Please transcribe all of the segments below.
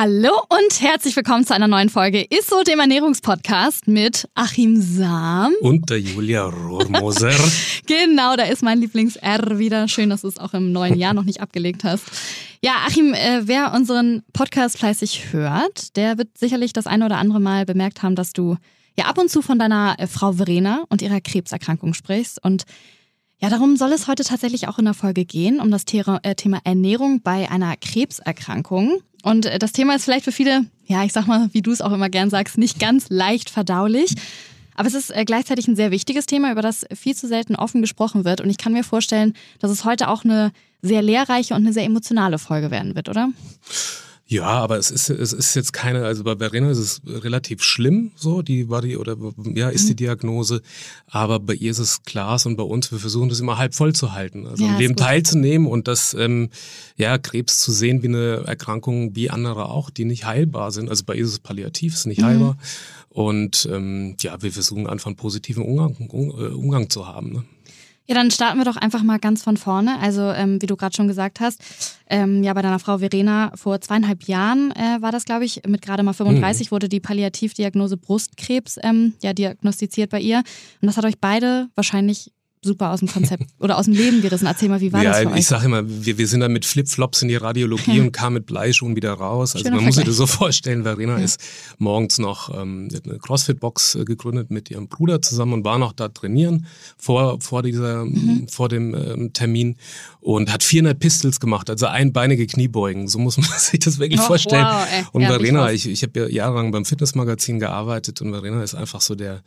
Hallo und herzlich willkommen zu einer neuen Folge Isso, dem Ernährungspodcast mit Achim Sam. Und der Julia Rohrmoser. genau, da ist mein Lieblings-R wieder. Schön, dass du es auch im neuen Jahr noch nicht abgelegt hast. Ja, Achim, äh, wer unseren Podcast fleißig hört, der wird sicherlich das eine oder andere Mal bemerkt haben, dass du ja ab und zu von deiner äh, Frau Verena und ihrer Krebserkrankung sprichst. Und ja, darum soll es heute tatsächlich auch in der Folge gehen, um das äh, Thema Ernährung bei einer Krebserkrankung. Und äh, das Thema ist vielleicht für viele, ja, ich sag mal, wie du es auch immer gern sagst, nicht ganz leicht verdaulich. Aber es ist äh, gleichzeitig ein sehr wichtiges Thema, über das viel zu selten offen gesprochen wird. Und ich kann mir vorstellen, dass es heute auch eine sehr lehrreiche und eine sehr emotionale Folge werden wird, oder? Ja, aber es ist, es ist jetzt keine, also bei Verena ist es relativ schlimm, so, die war die, oder ja, ist die mhm. Diagnose. Aber bei ihr ist es klar und bei uns, wir versuchen das immer halb voll zu halten. Also ja, im Leben teilzunehmen und das, ähm, ja, Krebs zu sehen wie eine Erkrankung wie andere auch, die nicht heilbar sind. Also bei ihr ist es palliativ, ist nicht mhm. heilbar. Und ähm, ja, wir versuchen einfach einen positiven Umgang, äh, Umgang zu haben. Ne? Ja, dann starten wir doch einfach mal ganz von vorne. Also, ähm, wie du gerade schon gesagt hast, ähm, ja, bei deiner Frau Verena vor zweieinhalb Jahren äh, war das, glaube ich, mit gerade mal 35 mhm. wurde die Palliativdiagnose Brustkrebs ähm, ja diagnostiziert bei ihr. Und das hat euch beide wahrscheinlich super aus dem Konzept oder aus dem Leben gerissen. Erzähl mal, wie war ja, das für euch? Ich sage immer, wir, wir sind dann mit Flipflops in die Radiologie und kamen mit Bleischuhen wieder raus. Also Schöner man Vergleich. muss sich das so vorstellen, Verena ja. ist morgens noch ähm, eine Crossfit-Box äh, gegründet mit ihrem Bruder zusammen und war noch da trainieren vor, vor, dieser, mhm. vor dem ähm, Termin und hat 400 Pistols gemacht, also einbeinige Kniebeugen. So muss man sich das wirklich oh, vorstellen. Wow, und ja, Verena, ich, ich habe ja jahrelang beim Fitnessmagazin gearbeitet und Verena ist einfach so der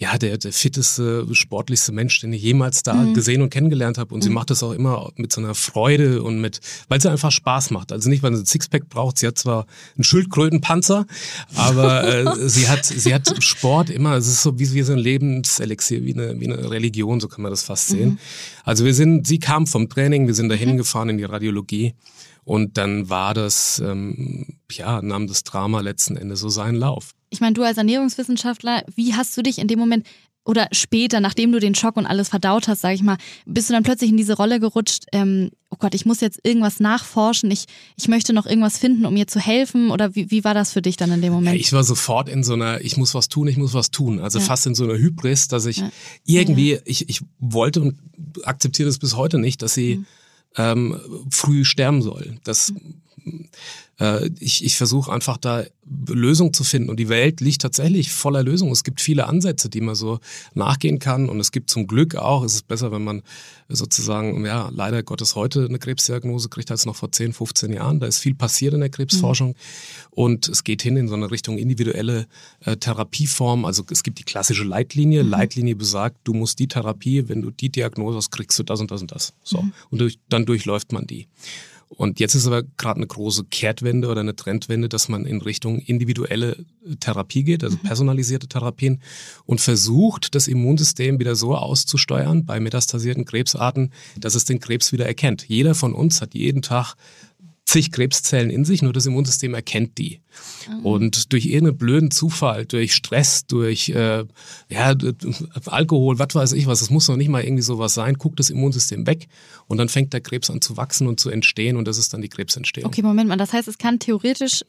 ja, der, der fitteste, sportlichste Mensch, den ich jemals da mhm. gesehen und kennengelernt habe. Und mhm. sie macht das auch immer mit so einer Freude und mit, weil sie einfach Spaß macht. Also nicht, weil sie ein Sixpack braucht. Sie hat zwar einen Schildkrötenpanzer, aber äh, sie hat, sie hat Sport immer. Es ist so wie, wie so ein Lebenselixier, wie eine, wie eine Religion, so kann man das fast sehen. Mhm. Also wir sind, sie kam vom Training, wir sind dahin mhm. gefahren in die Radiologie. Und dann war das, ähm, ja, nahm das Drama letzten Endes so seinen Lauf ich meine, du als Ernährungswissenschaftler, wie hast du dich in dem Moment oder später, nachdem du den Schock und alles verdaut hast, sage ich mal, bist du dann plötzlich in diese Rolle gerutscht, ähm, oh Gott, ich muss jetzt irgendwas nachforschen, ich, ich möchte noch irgendwas finden, um mir zu helfen? Oder wie, wie war das für dich dann in dem Moment? Ja, ich war sofort in so einer, ich muss was tun, ich muss was tun. Also ja. fast in so einer Hybris, dass ich ja. irgendwie, ich, ich wollte und akzeptiere es bis heute nicht, dass sie mhm. ähm, früh sterben soll. Das mhm äh, ich, ich versuche einfach da Lösungen zu finden. Und die Welt liegt tatsächlich voller Lösungen. Es gibt viele Ansätze, die man so nachgehen kann. Und es gibt zum Glück auch, es ist besser, wenn man sozusagen, ja, leider Gottes heute eine Krebsdiagnose kriegt als noch vor 10, 15 Jahren. Da ist viel passiert in der Krebsforschung. Mhm. Und es geht hin in so eine Richtung individuelle äh, Therapieform. Also es gibt die klassische Leitlinie. Mhm. Leitlinie besagt, du musst die Therapie, wenn du die Diagnose hast, kriegst du das und das und das. So. Mhm. Und durch, dann durchläuft man die. Und jetzt ist aber gerade eine große Kehrtwende oder eine Trendwende, dass man in Richtung individuelle Therapie geht, also mhm. personalisierte Therapien und versucht, das Immunsystem wieder so auszusteuern bei metastasierten Krebsarten, dass es den Krebs wieder erkennt. Jeder von uns hat jeden Tag zig Krebszellen in sich, nur das Immunsystem erkennt die. Mhm. Und durch irgendeinen blöden Zufall, durch Stress, durch äh, ja, Alkohol, was weiß ich was, es muss noch nicht mal irgendwie sowas sein, guckt das Immunsystem weg und dann fängt der Krebs an zu wachsen und zu entstehen und das ist dann die Krebsentstehung. Okay, Moment mal, das heißt, es kann theoretisch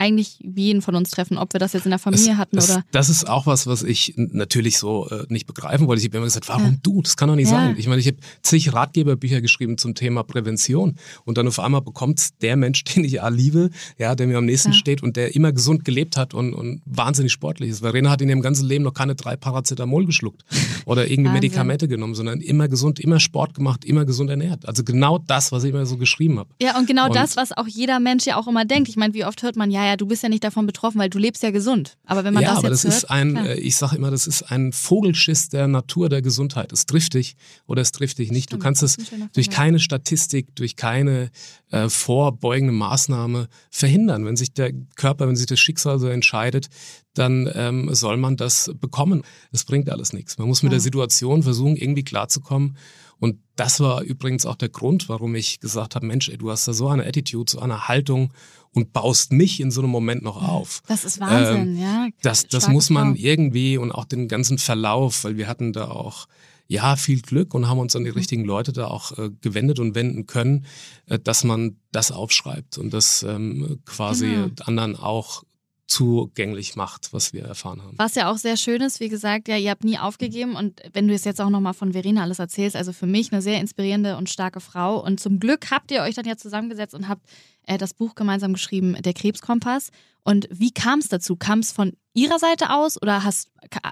eigentlich jeden von uns treffen, ob wir das jetzt in der Familie das, hatten das, oder. Das ist auch was, was ich natürlich so äh, nicht begreifen wollte. Ich habe immer gesagt, warum ja. du? Das kann doch nicht ja. sein. Ich meine, ich habe zig Ratgeberbücher geschrieben zum Thema Prävention und dann auf einmal bekommt der Mensch, den ich ja liebe, ja, der mir am nächsten ja. steht und der immer gesund gelebt hat und, und wahnsinnig sportlich ist. Verena hat in ihrem ganzen Leben noch keine drei Paracetamol geschluckt oder irgendwie Medikamente genommen, sondern immer gesund, immer Sport gemacht, immer gesund ernährt. Also genau das, was ich immer so geschrieben habe. Ja, und genau und das, was auch jeder Mensch ja auch immer denkt. Ich meine, wie oft hört man, ja, ja, du bist ja nicht davon betroffen, weil du lebst ja gesund. Aber wenn man ja, das aber jetzt das hört, ist ein, klar. Äh, ich sage immer, das ist ein Vogelschiss der Natur der Gesundheit. Es trifft dich oder es trifft dich nicht. Stimmt, du kannst es durch keine Statistik, durch keine äh, vorbeugende Maßnahme verhindern. Wenn sich der Körper, wenn sich das Schicksal so entscheidet, dann ähm, soll man das bekommen. Es bringt alles nichts. Man muss mit ja. der Situation versuchen, irgendwie klarzukommen. Und das war übrigens auch der Grund, warum ich gesagt habe, Mensch, ey, du hast da so eine Attitude, so eine Haltung und baust mich in so einem Moment noch auf. Das ist Wahnsinn, ähm, ja. Das, das muss man Frau. irgendwie und auch den ganzen Verlauf, weil wir hatten da auch ja, viel Glück und haben uns an die mhm. richtigen Leute da auch äh, gewendet und wenden können, äh, dass man das aufschreibt und das ähm, quasi genau. anderen auch zugänglich macht, was wir erfahren haben. Was ja auch sehr schön ist, wie gesagt, ja, ihr habt nie aufgegeben und wenn du es jetzt auch nochmal von Verena alles erzählst, also für mich eine sehr inspirierende und starke Frau und zum Glück habt ihr euch dann ja zusammengesetzt und habt äh, das Buch gemeinsam geschrieben, Der Krebskompass. Und wie kam es dazu? Kam es von ihrer Seite aus oder hast,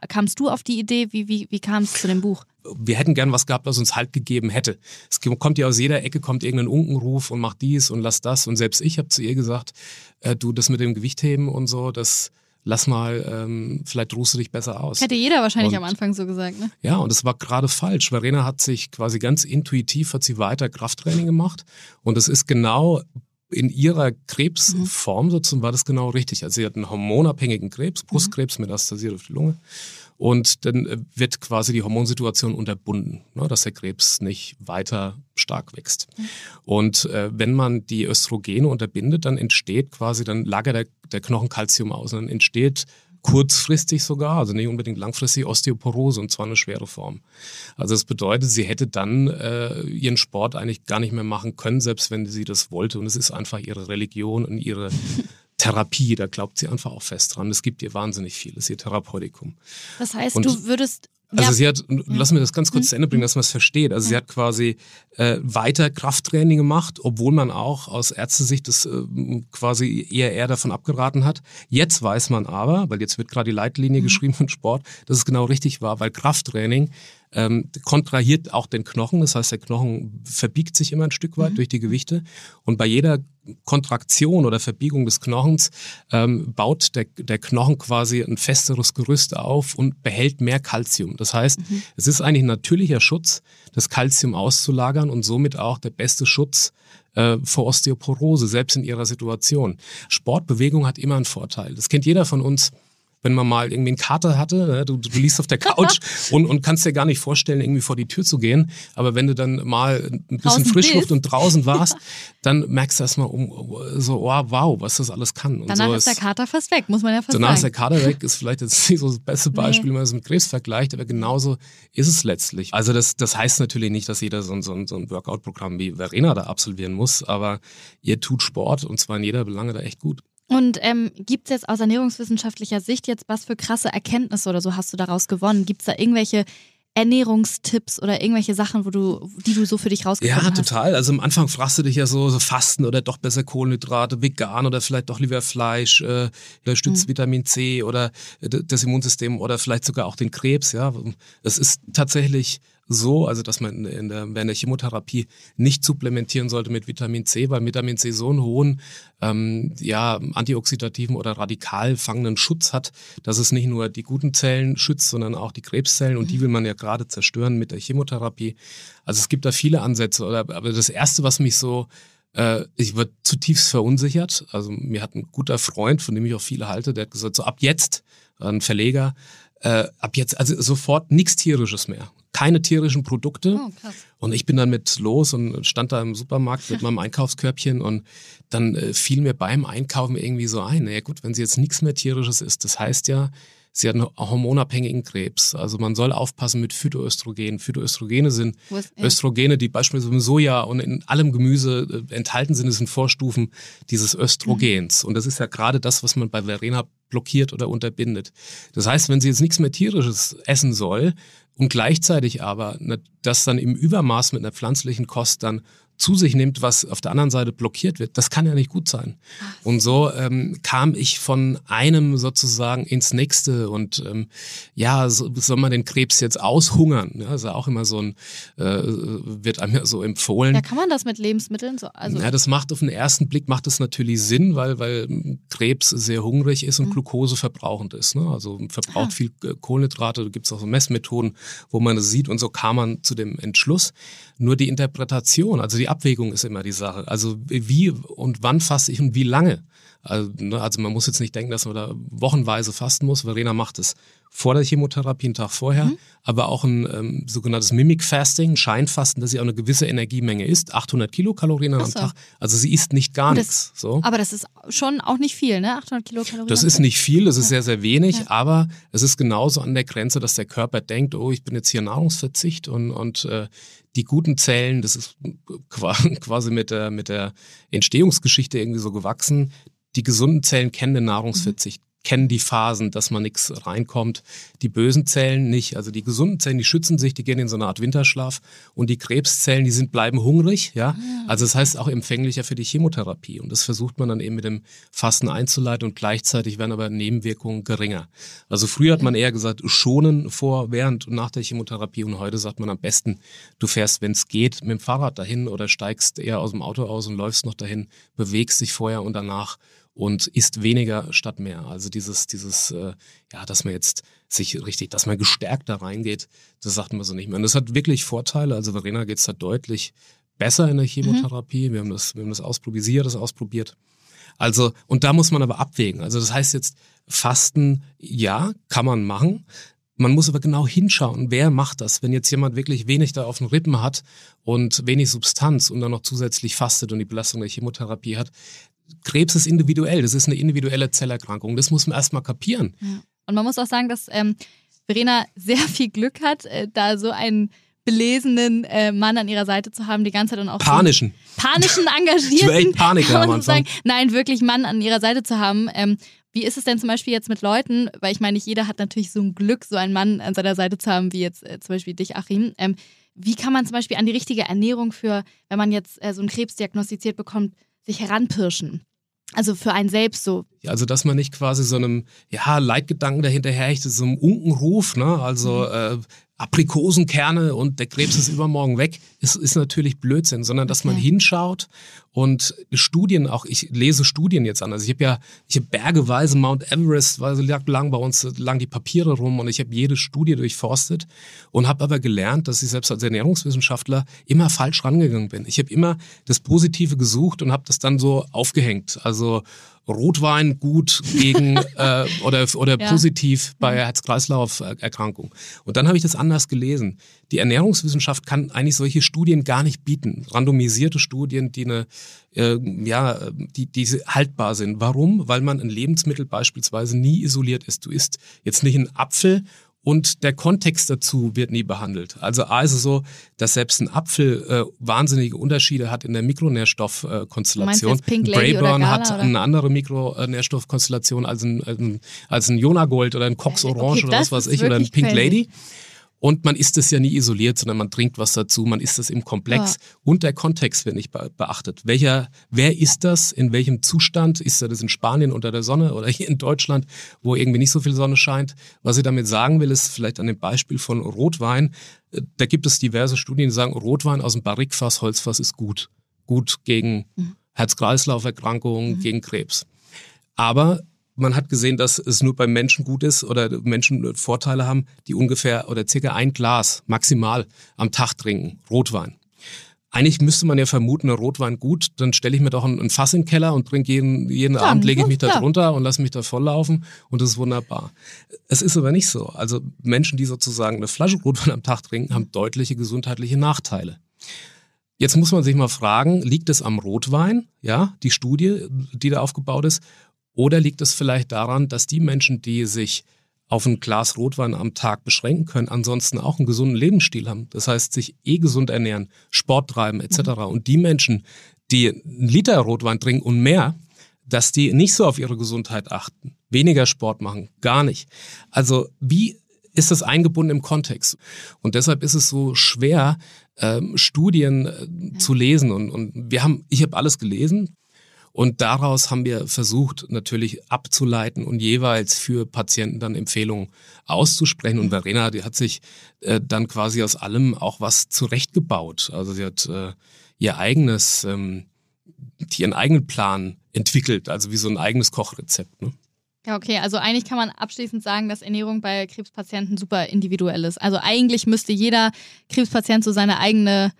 kamst du auf die Idee? Wie, wie, wie kam es zu dem Buch? Wir hätten gern was gehabt, was uns Halt gegeben hätte. Es kommt ja aus jeder Ecke, kommt irgendein Unkenruf und macht dies und lass das. Und selbst ich habe zu ihr gesagt, äh, du, das mit dem Gewichtheben und so, das lass mal, ähm, vielleicht ruhst du dich besser aus. Hätte jeder wahrscheinlich und, am Anfang so gesagt, ne? Ja, und es war gerade falsch. Verena hat sich quasi ganz intuitiv, hat sie weiter Krafttraining gemacht. Und es ist genau in ihrer Krebsform mhm. sozusagen war das genau richtig. Also sie hat einen hormonabhängigen Krebs, Brustkrebs, metastasiert auf die Lunge. Und dann äh, wird quasi die Hormonsituation unterbunden, ne, dass der Krebs nicht weiter stark wächst. Mhm. Und äh, wenn man die Östrogene unterbindet, dann entsteht quasi, dann lagert der, der Knochen Calcium aus und dann entsteht kurzfristig sogar, also nicht unbedingt langfristig Osteoporose und zwar eine schwere Form. Also das bedeutet, sie hätte dann äh, ihren Sport eigentlich gar nicht mehr machen können, selbst wenn sie das wollte. Und es ist einfach ihre Religion und ihre Therapie, da glaubt sie einfach auch fest dran. Es gibt ihr wahnsinnig viel, das ist ihr Therapeutikum. Das heißt, und du würdest also ja. sie hat, lass mir das ganz kurz mhm. zu Ende bringen, dass man es versteht. Also ja. sie hat quasi äh, weiter Krafttraining gemacht, obwohl man auch aus Ärztesicht das äh, quasi eher eher davon abgeraten hat. Jetzt weiß man aber, weil jetzt wird gerade die Leitlinie mhm. geschrieben im Sport, dass es genau richtig war, weil Krafttraining ähm, kontrahiert auch den Knochen. Das heißt, der Knochen verbiegt sich immer ein Stück weit mhm. durch die Gewichte. Und bei jeder Kontraktion oder Verbiegung des Knochens ähm, baut der, der Knochen quasi ein festeres Gerüst auf und behält mehr Kalzium. Das heißt, mhm. es ist eigentlich ein natürlicher Schutz, das Kalzium auszulagern und somit auch der beste Schutz äh, vor Osteoporose, selbst in ihrer Situation. Sportbewegung hat immer einen Vorteil. Das kennt jeder von uns wenn man mal irgendwie einen Kater hatte, ne? du, du liegst auf der Couch und, und kannst dir gar nicht vorstellen, irgendwie vor die Tür zu gehen. Aber wenn du dann mal ein bisschen draußen Frischluft bist. und draußen warst, dann merkst du erstmal um, so, oh, wow, was das alles kann. Und danach so ist der Kater fast weg, muss man ja fast danach sagen. Danach ist der Kater weg, ist vielleicht jetzt nicht so das beste Beispiel, nee. wenn man es mit Krebs vergleicht, aber genauso ist es letztlich. Also das, das heißt natürlich nicht, dass jeder so ein, so ein, so ein Workout-Programm wie Verena da absolvieren muss, aber ihr tut Sport und zwar in jeder Belange da echt gut. Und ähm, gibt es jetzt aus ernährungswissenschaftlicher Sicht jetzt was für krasse Erkenntnisse oder so hast du daraus gewonnen? Gibt es da irgendwelche Ernährungstipps oder irgendwelche Sachen, wo du, die du so für dich rausgefunden hast? Ja, total. Also am Anfang fragst du dich ja so, so Fasten oder doch besser Kohlenhydrate, vegan oder vielleicht doch lieber Fleisch, äh, stützt mhm. Vitamin C oder äh, das Immunsystem oder vielleicht sogar auch den Krebs. Ja, es ist tatsächlich so, also dass man in der, während der Chemotherapie nicht supplementieren sollte mit Vitamin C, weil Vitamin C so einen hohen ähm, ja, antioxidativen oder radikal fangenden Schutz hat, dass es nicht nur die guten Zellen schützt, sondern auch die Krebszellen und die will man ja gerade zerstören mit der Chemotherapie. Also es gibt da viele Ansätze, oder, aber das Erste, was mich so äh, ich war zutiefst verunsichert. Also mir hat ein guter Freund, von dem ich auch viele halte, der hat gesagt, so ab jetzt, ein Verleger, äh, ab jetzt, also sofort nichts Tierisches mehr. Keine tierischen Produkte. Oh, und ich bin dann mit los und stand da im Supermarkt mit meinem Einkaufskörbchen und dann äh, fiel mir beim Einkaufen irgendwie so ein, naja gut, wenn sie jetzt nichts mehr tierisches ist, das heißt ja, sie hat einen hormonabhängigen Krebs. Also man soll aufpassen mit Phytoöstrogenen. Phytoöstrogene sind Östrogene, die beispielsweise im Soja und in allem Gemüse äh, enthalten sind. Das sind Vorstufen dieses Östrogens. Mhm. Und das ist ja gerade das, was man bei Verena blockiert oder unterbindet. Das heißt, wenn sie jetzt nichts mehr tierisches essen soll und gleichzeitig aber das dann im Übermaß mit einer pflanzlichen Kost dann zu sich nimmt, was auf der anderen Seite blockiert wird, das kann ja nicht gut sein. Und so ähm, kam ich von einem sozusagen ins nächste und ähm, ja, so, soll man den Krebs jetzt aushungern? Ja, ist ja auch immer so ein, äh, wird einem ja so empfohlen. Ja, kann man das mit Lebensmitteln so? Also ja, das macht auf den ersten Blick macht das natürlich Sinn, weil, weil Krebs sehr hungrig ist und mhm. Glucose verbrauchend ist. Ne? Also verbraucht ah. viel äh, Kohlenhydrate, da gibt es auch so Messmethoden, wo man das sieht und so kam man zu dem Entschluss. Nur die Interpretation, also die die Abwägung ist immer die Sache. Also wie und wann faste ich und wie lange? Also, ne, also man muss jetzt nicht denken, dass man da wochenweise fasten muss. Verena macht es vor der Chemotherapie, einen Tag vorher, mhm. aber auch ein ähm, sogenanntes Mimic Fasting, Scheinfasten, dass sie auch eine gewisse Energiemenge isst, 800 Kilokalorien so. am Tag. Also sie isst nicht gar nichts. So. Aber das ist schon auch nicht viel, ne? 800 Kilokalorien. Das ist nicht viel, das ist ja. sehr, sehr wenig, ja. aber es ist genauso an der Grenze, dass der Körper denkt, oh, ich bin jetzt hier Nahrungsverzicht und, und äh, die guten Zellen, das ist quasi mit der, mit der Entstehungsgeschichte irgendwie so gewachsen, die gesunden Zellen kennen den Nahrungsverzicht kennen die Phasen, dass man nichts reinkommt. Die bösen Zellen nicht. Also die gesunden Zellen, die schützen sich, die gehen in so eine Art Winterschlaf. Und die Krebszellen, die sind, bleiben hungrig. Ja? Also das heißt auch empfänglicher für die Chemotherapie. Und das versucht man dann eben mit dem Fasten einzuleiten und gleichzeitig werden aber Nebenwirkungen geringer. Also früher hat man eher gesagt, schonen vor, während und nach der Chemotherapie. Und heute sagt man am besten, du fährst, wenn es geht, mit dem Fahrrad dahin oder steigst eher aus dem Auto aus und läufst noch dahin, bewegst dich vorher und danach und isst weniger statt mehr. Also dieses, dieses, äh, ja, dass man jetzt sich richtig, dass man gestärkt da reingeht, das sagt man so nicht mehr. Und das hat wirklich Vorteile. Also Verena geht es da deutlich besser in der Chemotherapie. Mhm. Wir haben das, wir haben das ausprobiert, das ausprobiert. Also, und da muss man aber abwägen. Also das heißt jetzt, Fasten, ja, kann man machen. Man muss aber genau hinschauen, wer macht das. Wenn jetzt jemand wirklich wenig da auf den Rippen hat und wenig Substanz und dann noch zusätzlich fastet und die Belastung der Chemotherapie hat, Krebs ist individuell, das ist eine individuelle Zellerkrankung. Das muss man erstmal kapieren. Ja. Und man muss auch sagen, dass ähm, Verena sehr viel Glück hat, äh, da so einen belesenen äh, Mann an ihrer Seite zu haben, die ganze Zeit und auch panischen, so panischen, engagierten, ich echt Paniker am Anfang. Sagen, nein, wirklich Mann an ihrer Seite zu haben. Ähm, wie ist es denn zum Beispiel jetzt mit Leuten, weil ich meine, nicht jeder hat natürlich so ein Glück, so einen Mann an seiner Seite zu haben, wie jetzt äh, zum Beispiel dich, Achim. Ähm, wie kann man zum Beispiel an die richtige Ernährung für, wenn man jetzt äh, so einen Krebs diagnostiziert bekommt, sich heranpirschen. Also für einen selbst so. Also dass man nicht quasi so einem ja, Leitgedanken dahinterher so einem Unkenruf, ne? Also mhm. äh, Aprikosenkerne und der Krebs ist übermorgen weg, ist, ist natürlich Blödsinn, sondern dass okay. man hinschaut und Studien auch, ich lese Studien jetzt an. Also ich habe ja, ich habe bergeweise Mount Everest, weil lag lang bei uns lang die Papiere rum und ich habe jede Studie durchforstet und habe aber gelernt, dass ich selbst als Ernährungswissenschaftler immer falsch rangegangen bin. Ich habe immer das Positive gesucht und habe das dann so aufgehängt. Also Rotwein gut gegen äh, oder, oder ja. positiv bei mhm. Herz-Kreislauf-Erkrankung. Und dann habe ich das anders gelesen. Die Ernährungswissenschaft kann eigentlich solche Studien gar nicht bieten. Randomisierte Studien, die eine, äh, ja, die, die haltbar sind. Warum? Weil man ein Lebensmittel beispielsweise nie isoliert ist. Du isst jetzt nicht einen Apfel und der Kontext dazu wird nie behandelt. Also A ist es so, dass selbst ein Apfel äh, wahnsinnige Unterschiede hat in der Mikronährstoffkonstellation. Äh, Brayburn hat oder? eine andere Mikronährstoffkonstellation als ein, als ein, als ein Jonagold oder ein Cox Orange okay, oder was weiß ich oder ein Pink Lady. Und man isst es ja nie isoliert, sondern man trinkt was dazu, man isst es im Komplex ja. und der Kontext wird nicht beachtet. Welcher, wer ist das? In welchem Zustand? Ist er das in Spanien unter der Sonne oder hier in Deutschland, wo irgendwie nicht so viel Sonne scheint? Was ich damit sagen will, ist vielleicht an dem Beispiel von Rotwein. Da gibt es diverse Studien, die sagen, Rotwein aus dem Barrikfass, Holzfass ist gut. Gut gegen mhm. Herz-Kreislauf-Erkrankungen, mhm. gegen Krebs. Aber man hat gesehen, dass es nur beim Menschen gut ist oder Menschen Vorteile haben, die ungefähr oder circa ein Glas maximal am Tag trinken, Rotwein. Eigentlich müsste man ja vermuten, Rotwein gut, dann stelle ich mir doch ein, Fass in den Keller und trinke jeden, jeden ja, Abend, lege ich mich da ja. drunter und lasse mich da volllaufen und das ist wunderbar. Es ist aber nicht so. Also Menschen, die sozusagen eine Flasche Rotwein am Tag trinken, haben deutliche gesundheitliche Nachteile. Jetzt muss man sich mal fragen, liegt es am Rotwein, ja, die Studie, die da aufgebaut ist, oder liegt es vielleicht daran, dass die Menschen, die sich auf ein Glas Rotwein am Tag beschränken können, ansonsten auch einen gesunden Lebensstil haben. Das heißt, sich eh gesund ernähren, Sport treiben etc. Mhm. Und die Menschen, die einen Liter Rotwein trinken und mehr, dass die nicht so auf ihre Gesundheit achten, weniger Sport machen, gar nicht. Also wie ist das eingebunden im Kontext? Und deshalb ist es so schwer, ähm, Studien äh, zu lesen. Und, und wir haben, ich habe alles gelesen, und daraus haben wir versucht, natürlich abzuleiten und jeweils für Patienten dann Empfehlungen auszusprechen. Und Verena, die hat sich äh, dann quasi aus allem auch was zurechtgebaut. Also sie hat äh, ihr eigenes, ähm, ihren eigenen Plan entwickelt, also wie so ein eigenes Kochrezept. Ne? Ja, okay, also eigentlich kann man abschließend sagen, dass Ernährung bei Krebspatienten super individuell ist. Also eigentlich müsste jeder Krebspatient so seine eigene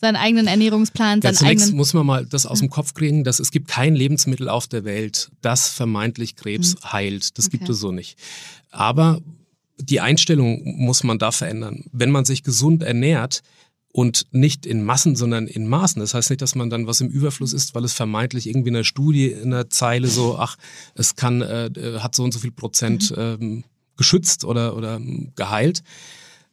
seinen eigenen Ernährungsplan, seinen ja, zunächst eigenen. muss man mal das aus dem Kopf kriegen, dass es gibt kein Lebensmittel auf der Welt, das vermeintlich Krebs mhm. heilt. Das okay. gibt es so nicht. Aber die Einstellung muss man da verändern. Wenn man sich gesund ernährt, und nicht in Massen, sondern in Maßen. Das heißt nicht, dass man dann was im Überfluss ist, weil es vermeintlich irgendwie in der Studie in der Zeile so, ach, es kann, äh, äh hat so und so viel Prozent mhm. ähm, geschützt oder, oder geheilt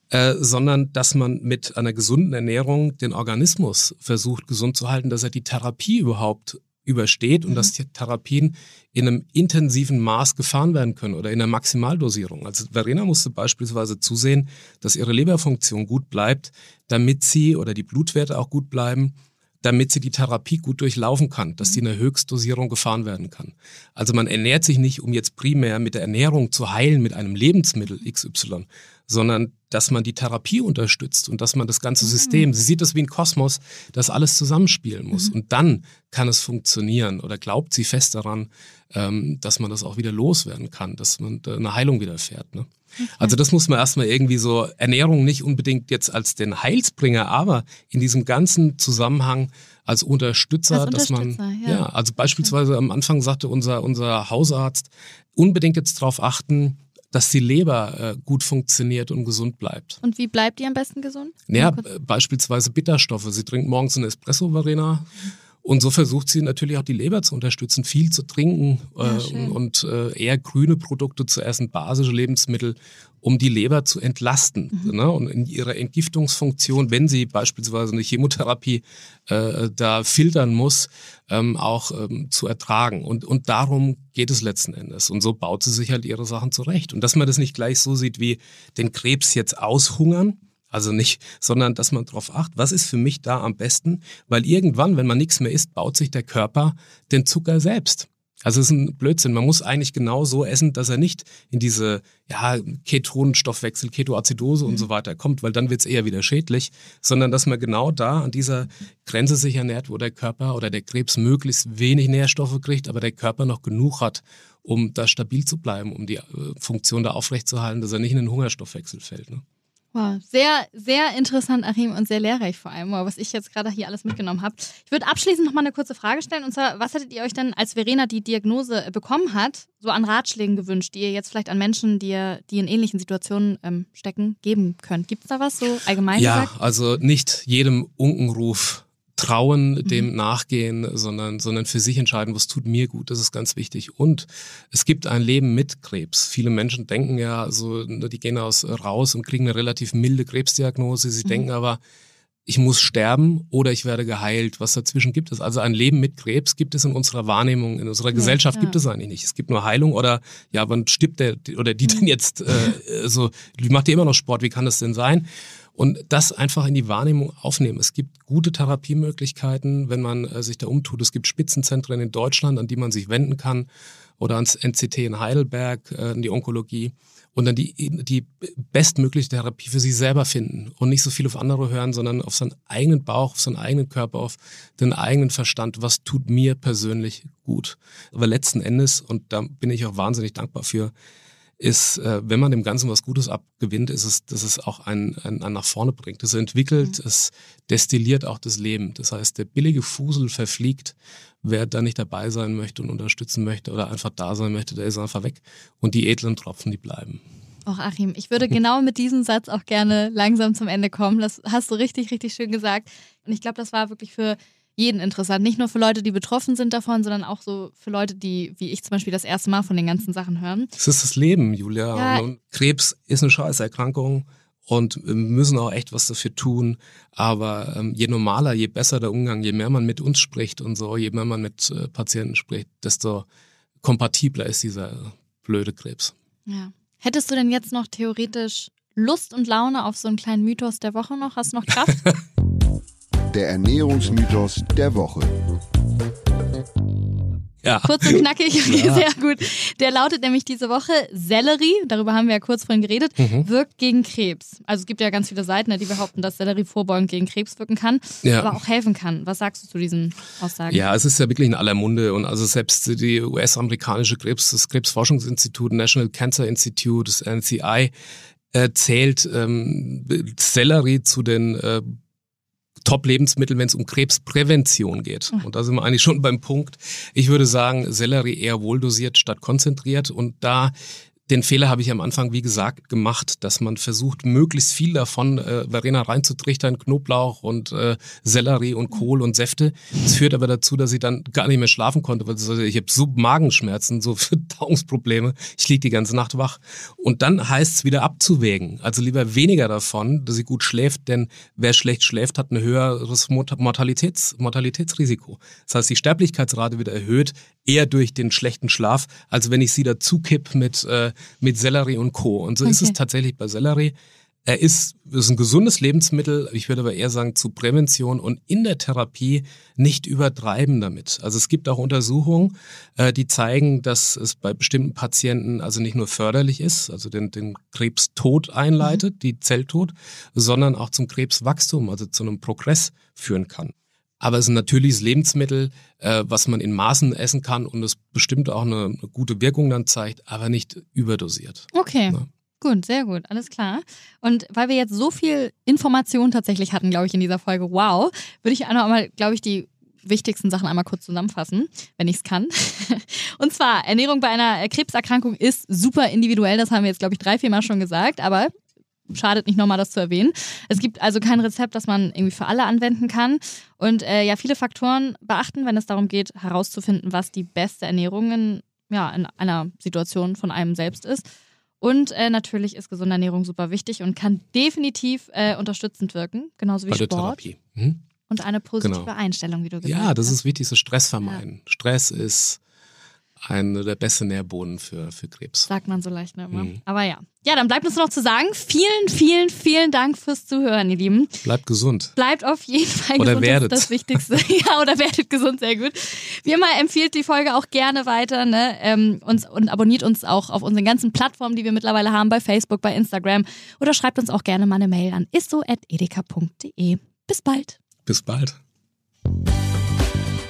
äh, sondern dass man mit einer gesunden Ernährung den Organismus versucht gesund zu halten, dass er die Therapie überhaupt übersteht und mhm. dass die Therapien in einem intensiven Maß gefahren werden können oder in einer Maximaldosierung. Also Verena musste beispielsweise zusehen, dass ihre Leberfunktion gut bleibt, damit sie oder die Blutwerte auch gut bleiben, damit sie die Therapie gut durchlaufen kann, dass sie in einer Höchstdosierung gefahren werden kann. Also man ernährt sich nicht, um jetzt primär mit der Ernährung zu heilen mit einem Lebensmittel XY, sondern dass man die Therapie unterstützt und dass man das ganze System, sie sieht das wie ein Kosmos, das alles zusammenspielen muss. Mhm. Und dann kann es funktionieren oder glaubt sie fest daran, ähm, dass man das auch wieder loswerden kann, dass man eine Heilung widerfährt. Ne? Okay. Also das muss man erstmal irgendwie so, Ernährung nicht unbedingt jetzt als den Heilsbringer, aber in diesem ganzen Zusammenhang als Unterstützer, als dass man, ja. ja, also beispielsweise okay. am Anfang sagte unser, unser Hausarzt, unbedingt jetzt darauf achten, dass die Leber äh, gut funktioniert und gesund bleibt. Und wie bleibt die am besten gesund? Ja, beispielsweise Bitterstoffe. Sie trinkt morgens einen Espresso, Verena. Mhm. Und so versucht sie natürlich auch die Leber zu unterstützen, viel zu trinken ja, äh, und äh, eher grüne Produkte zu essen, basische Lebensmittel, um die Leber zu entlasten. Mhm. Ne? Und in ihrer Entgiftungsfunktion, wenn sie beispielsweise eine Chemotherapie äh, da filtern muss, ähm, auch ähm, zu ertragen. Und, und darum geht es letzten Endes. Und so baut sie sich halt ihre Sachen zurecht. Und dass man das nicht gleich so sieht wie den Krebs jetzt aushungern, also nicht, sondern dass man darauf achtet, was ist für mich da am besten, weil irgendwann, wenn man nichts mehr isst, baut sich der Körper den Zucker selbst. Also es ist ein Blödsinn. Man muss eigentlich genau so essen, dass er nicht in diese ja, Ketonenstoffwechsel, Ketoazidose und so mhm. weiter kommt, weil dann wird es eher wieder schädlich, sondern dass man genau da an dieser Grenze sich ernährt, wo der Körper oder der Krebs möglichst wenig Nährstoffe kriegt, aber der Körper noch genug hat, um da stabil zu bleiben, um die äh, Funktion da aufrechtzuerhalten, dass er nicht in den Hungerstoffwechsel fällt. Ne? Wow, sehr, sehr interessant, Achim, und sehr lehrreich vor allem, was ich jetzt gerade hier alles mitgenommen habe. Ich würde abschließend noch mal eine kurze Frage stellen, und zwar, was hättet ihr euch denn, als Verena die Diagnose äh, bekommen hat, so an Ratschlägen gewünscht, die ihr jetzt vielleicht an Menschen, die, die in ähnlichen Situationen ähm, stecken, geben könnt? Gibt es da was so allgemein ja, gesagt? Ja, also nicht jedem Unkenruf trauen, mhm. dem nachgehen, sondern, sondern für sich entscheiden, was tut mir gut. Das ist ganz wichtig. Und es gibt ein Leben mit Krebs. Viele Menschen denken ja, so, die gehen aus raus und kriegen eine relativ milde Krebsdiagnose. Sie mhm. denken aber, ich muss sterben oder ich werde geheilt. Was dazwischen gibt es? Also ein Leben mit Krebs gibt es in unserer Wahrnehmung, in unserer ja, Gesellschaft ja. gibt es eigentlich nicht. Es gibt nur Heilung oder ja, wann stirbt der oder die denn jetzt äh, so, die macht ja immer noch Sport, wie kann das denn sein? Und das einfach in die Wahrnehmung aufnehmen. Es gibt gute Therapiemöglichkeiten, wenn man äh, sich da umtut. Es gibt Spitzenzentren in Deutschland, an die man sich wenden kann oder ans NCT in Heidelberg, äh, in die Onkologie und dann die, die bestmögliche Therapie für sich selber finden und nicht so viel auf andere hören, sondern auf seinen eigenen Bauch, auf seinen eigenen Körper, auf den eigenen Verstand. Was tut mir persönlich gut? Aber letzten Endes, und da bin ich auch wahnsinnig dankbar für, ist, äh, wenn man dem Ganzen was Gutes abgewinnt, ist es, dass es auch einen, einen, einen nach vorne bringt. Es entwickelt, mhm. es destilliert auch das Leben. Das heißt, der billige Fusel verfliegt. Wer da nicht dabei sein möchte und unterstützen möchte oder einfach da sein möchte, der ist einfach weg. Und die edlen Tropfen, die bleiben. Och, Achim, ich würde genau mit diesem Satz auch gerne langsam zum Ende kommen. Das hast du richtig, richtig schön gesagt. Und ich glaube, das war wirklich für jeden interessant. Nicht nur für Leute, die betroffen sind davon, sondern auch so für Leute, die, wie ich zum Beispiel, das erste Mal von den ganzen Sachen hören. Es ist das Leben, Julia. Ja. Und Krebs ist eine Scheißerkrankung und wir müssen auch echt was dafür tun. Aber ähm, je normaler, je besser der Umgang, je mehr man mit uns spricht und so, je mehr man mit äh, Patienten spricht, desto kompatibler ist dieser blöde Krebs. Ja. Hättest du denn jetzt noch theoretisch Lust und Laune auf so einen kleinen Mythos der Woche noch? Hast du noch Kraft? der Ernährungsmythos der Woche. Ja. Kurz und knackig, ja. sehr gut. Der lautet nämlich diese Woche, Sellerie, darüber haben wir ja kurz vorhin geredet, mhm. wirkt gegen Krebs. Also es gibt ja ganz viele Seiten, die behaupten, dass Sellerie vorbeugend gegen Krebs wirken kann, ja. aber auch helfen kann. Was sagst du zu diesen Aussagen? Ja, es ist ja wirklich in aller Munde und also selbst die US-amerikanische Krebs, das Krebsforschungsinstitut, National Cancer Institute, das NCI, äh, zählt ähm, Sellerie zu den äh, Top-Lebensmittel, wenn es um Krebsprävention geht. Mhm. Und da sind wir eigentlich schon beim Punkt. Ich würde sagen, Sellerie eher wohldosiert statt konzentriert. Und da den Fehler habe ich am Anfang, wie gesagt, gemacht, dass man versucht, möglichst viel davon äh, Verena reinzutrichtern, Knoblauch und äh, Sellerie und Kohl und Säfte. Das führt aber dazu, dass ich dann gar nicht mehr schlafen konnte, weil ich habe so Magenschmerzen, so Verdauungsprobleme. Ich liege die ganze Nacht wach. Und dann heißt es wieder abzuwägen. Also lieber weniger davon, dass sie gut schläft, denn wer schlecht schläft, hat ein höheres Mortalitäts Mortalitätsrisiko. Das heißt, die Sterblichkeitsrate wird erhöht, eher durch den schlechten Schlaf, als wenn ich sie dazu kipp mit äh, mit Sellerie und Co. Und so okay. ist es tatsächlich bei Sellerie. Er ist, ist ein gesundes Lebensmittel, ich würde aber eher sagen zu Prävention und in der Therapie nicht übertreiben damit. Also es gibt auch Untersuchungen, äh, die zeigen, dass es bei bestimmten Patienten also nicht nur förderlich ist, also den, den Krebstod einleitet, mhm. die Zelltod, sondern auch zum Krebswachstum, also zu einem Progress führen kann. Aber es ist ein natürliches Lebensmittel, äh, was man in Maßen essen kann und es bestimmt auch eine, eine gute Wirkung dann zeigt, aber nicht überdosiert. Okay. Ja. Gut, sehr gut, alles klar. Und weil wir jetzt so viel Information tatsächlich hatten, glaube ich, in dieser Folge, wow, würde ich einmal, glaube ich, die wichtigsten Sachen einmal kurz zusammenfassen, wenn ich es kann. Und zwar, Ernährung bei einer Krebserkrankung ist super individuell, das haben wir jetzt, glaube ich, drei, vier Mal schon gesagt, aber schadet nicht nochmal das zu erwähnen. Es gibt also kein Rezept, das man irgendwie für alle anwenden kann. Und äh, ja, viele Faktoren beachten, wenn es darum geht, herauszufinden, was die beste Ernährung in, ja, in einer Situation von einem selbst ist. Und äh, natürlich ist gesunde Ernährung super wichtig und kann definitiv äh, unterstützend wirken, genauso wie Sport. Mhm. Und eine positive genau. Einstellung, wie du gesagt hast. Ja, das ist wichtig, so Stress vermeiden. Ja. Stress ist einer der besten Nährboden für, für Krebs. Sagt man so leicht ne, immer. Mhm. Aber ja. Ja, dann bleibt uns noch zu sagen, vielen, vielen, vielen Dank fürs Zuhören, ihr Lieben. Bleibt gesund. Bleibt auf jeden Fall oder gesund. Werdet. Das, das Wichtigste. ja, oder werdet gesund, sehr gut. Wie immer empfiehlt die Folge auch gerne weiter ne? Ähm, uns, und abonniert uns auch auf unseren ganzen Plattformen, die wir mittlerweile haben, bei Facebook, bei Instagram. Oder schreibt uns auch gerne mal eine Mail an isso.edeka.de. Bis bald. Bis bald.